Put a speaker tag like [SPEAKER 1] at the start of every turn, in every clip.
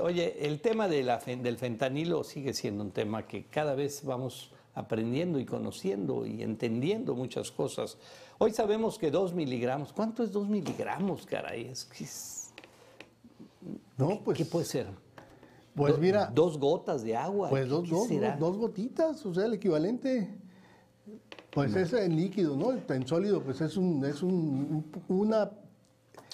[SPEAKER 1] Oye, el tema de la, del fentanilo sigue siendo un tema que cada vez vamos aprendiendo y conociendo y entendiendo muchas cosas. Hoy sabemos que dos miligramos, ¿cuánto es dos miligramos, caray? Es,
[SPEAKER 2] no, pues,
[SPEAKER 1] ¿Qué puede ser?
[SPEAKER 2] Pues mira.
[SPEAKER 1] Dos gotas de agua.
[SPEAKER 2] Pues dos, dos, dos, gotitas, o sea, el equivalente. Pues es en líquido, ¿no? En sólido, pues es, un, es un, una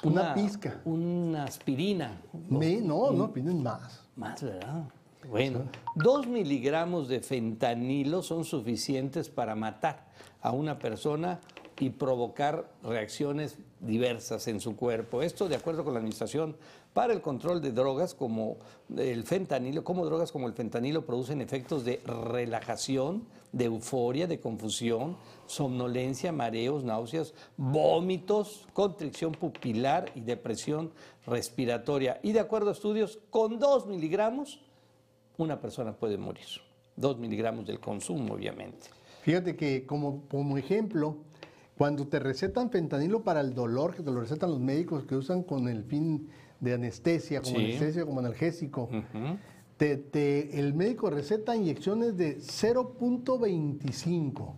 [SPEAKER 2] una, pizca.
[SPEAKER 1] Una aspirina.
[SPEAKER 2] no, no, piden más.
[SPEAKER 1] Más, ¿verdad? Bueno, dos miligramos de fentanilo son suficientes para matar a una persona y provocar reacciones diversas en su cuerpo. Esto de acuerdo con la Administración para el Control de Drogas como el fentanilo, como drogas como el fentanilo producen efectos de relajación, de euforia, de confusión, somnolencia, mareos, náuseas, vómitos, constricción pupilar y depresión respiratoria. Y de acuerdo a estudios, con dos miligramos una persona puede morir. Dos miligramos del consumo, obviamente.
[SPEAKER 2] Fíjate que como, como ejemplo, cuando te recetan fentanilo para el dolor, que te lo recetan los médicos que usan con el fin de anestesia, como anestesia, como analgésico, te, el médico receta inyecciones de 0.25.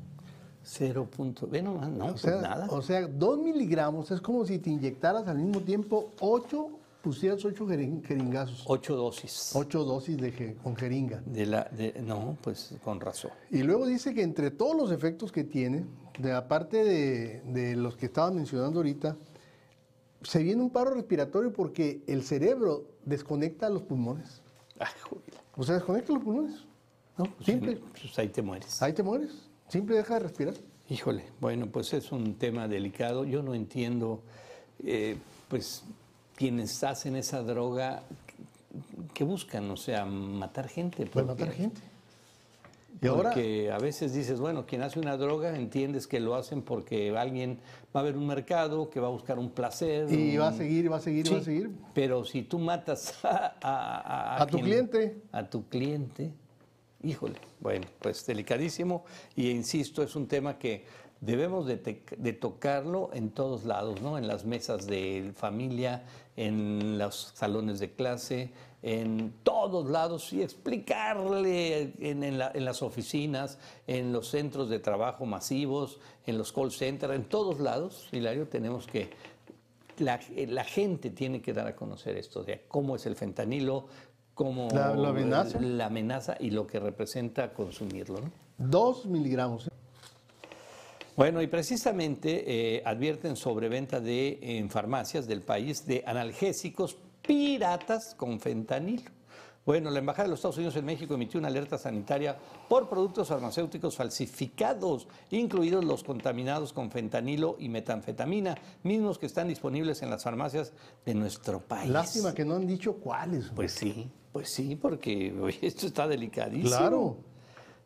[SPEAKER 1] 0. Bueno, no,
[SPEAKER 2] o
[SPEAKER 1] pues
[SPEAKER 2] sea,
[SPEAKER 1] nada.
[SPEAKER 2] O sea, 2 miligramos es como si te inyectaras al mismo tiempo 8 pusieras ocho jeringazos.
[SPEAKER 1] Ocho dosis.
[SPEAKER 2] Ocho dosis de, con jeringa.
[SPEAKER 1] De la, de, no, pues con razón.
[SPEAKER 2] Y luego dice que entre todos los efectos que tiene, de aparte de, de los que estaban mencionando ahorita, se viene un paro respiratorio porque el cerebro desconecta los pulmones.
[SPEAKER 1] Ay,
[SPEAKER 2] o sea, desconecta los pulmones.
[SPEAKER 1] No, pues, Simple. Pues ahí te mueres.
[SPEAKER 2] Ahí te mueres. Simple deja de respirar.
[SPEAKER 1] Híjole, bueno, pues es un tema delicado. Yo no entiendo, eh, pues quienes hacen esa droga, que buscan? O sea, matar gente.
[SPEAKER 2] Pues matar gente.
[SPEAKER 1] Y porque a veces dices, bueno, quien hace una droga entiendes que lo hacen porque alguien va a ver un mercado, que va a buscar un placer.
[SPEAKER 2] Y va a seguir, va a seguir, va a seguir.
[SPEAKER 1] Pero si tú matas
[SPEAKER 2] a, a, tu cliente.
[SPEAKER 1] A tu cliente, híjole, bueno, pues delicadísimo. Y insisto, es un tema que debemos de, tocarlo en todos lados, ¿no? En las mesas de familia, en los salones de clase, en todos lados y explicarle en, las oficinas, en los centros de trabajo masivos, en los call centers, en todos lados, Hilario, tenemos que, la, gente tiene que dar a conocer esto de cómo es el fentanilo, cómo
[SPEAKER 2] la, amenaza.
[SPEAKER 1] la amenaza y lo que representa consumirlo. ¿no?
[SPEAKER 2] Dos miligramos. ¿eh?
[SPEAKER 1] Bueno, y precisamente eh, advierten sobre venta de, en farmacias del país de analgésicos piratas con fentanilo. Bueno, la Embajada de los Estados Unidos en México emitió una alerta sanitaria por productos farmacéuticos falsificados, incluidos los contaminados con fentanilo y metanfetamina, mismos que están disponibles en las farmacias de nuestro país.
[SPEAKER 2] Lástima que no han dicho cuáles.
[SPEAKER 1] Pues sí, pues sí, porque esto está delicadísimo.
[SPEAKER 2] Claro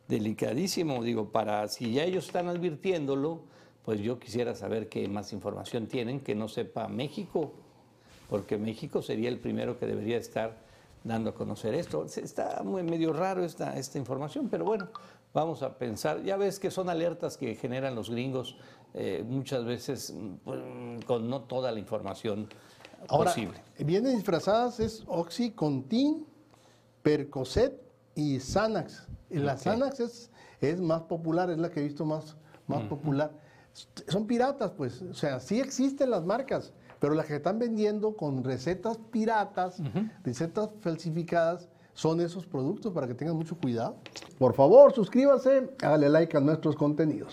[SPEAKER 1] delicadísimo, digo, para si ya ellos están advirtiéndolo, pues yo quisiera saber qué más información tienen que no sepa México, porque México sería el primero que debería estar dando a conocer esto. Está muy medio raro esta, esta información, pero bueno, vamos a pensar. Ya ves que son alertas que generan los gringos eh, muchas veces pues, con no toda la información
[SPEAKER 2] Ahora,
[SPEAKER 1] posible.
[SPEAKER 2] Vienen disfrazadas es Oxycontin, Percocet y Xanax. Y la Xanax es, es, más popular, es la que he visto más, más popular. Son piratas, pues. O sea, sí existen las marcas, pero las que están vendiendo con recetas piratas, recetas falsificadas, son esos productos para que tengan mucho cuidado. Por favor, suscríbase, hágale like a nuestros contenidos.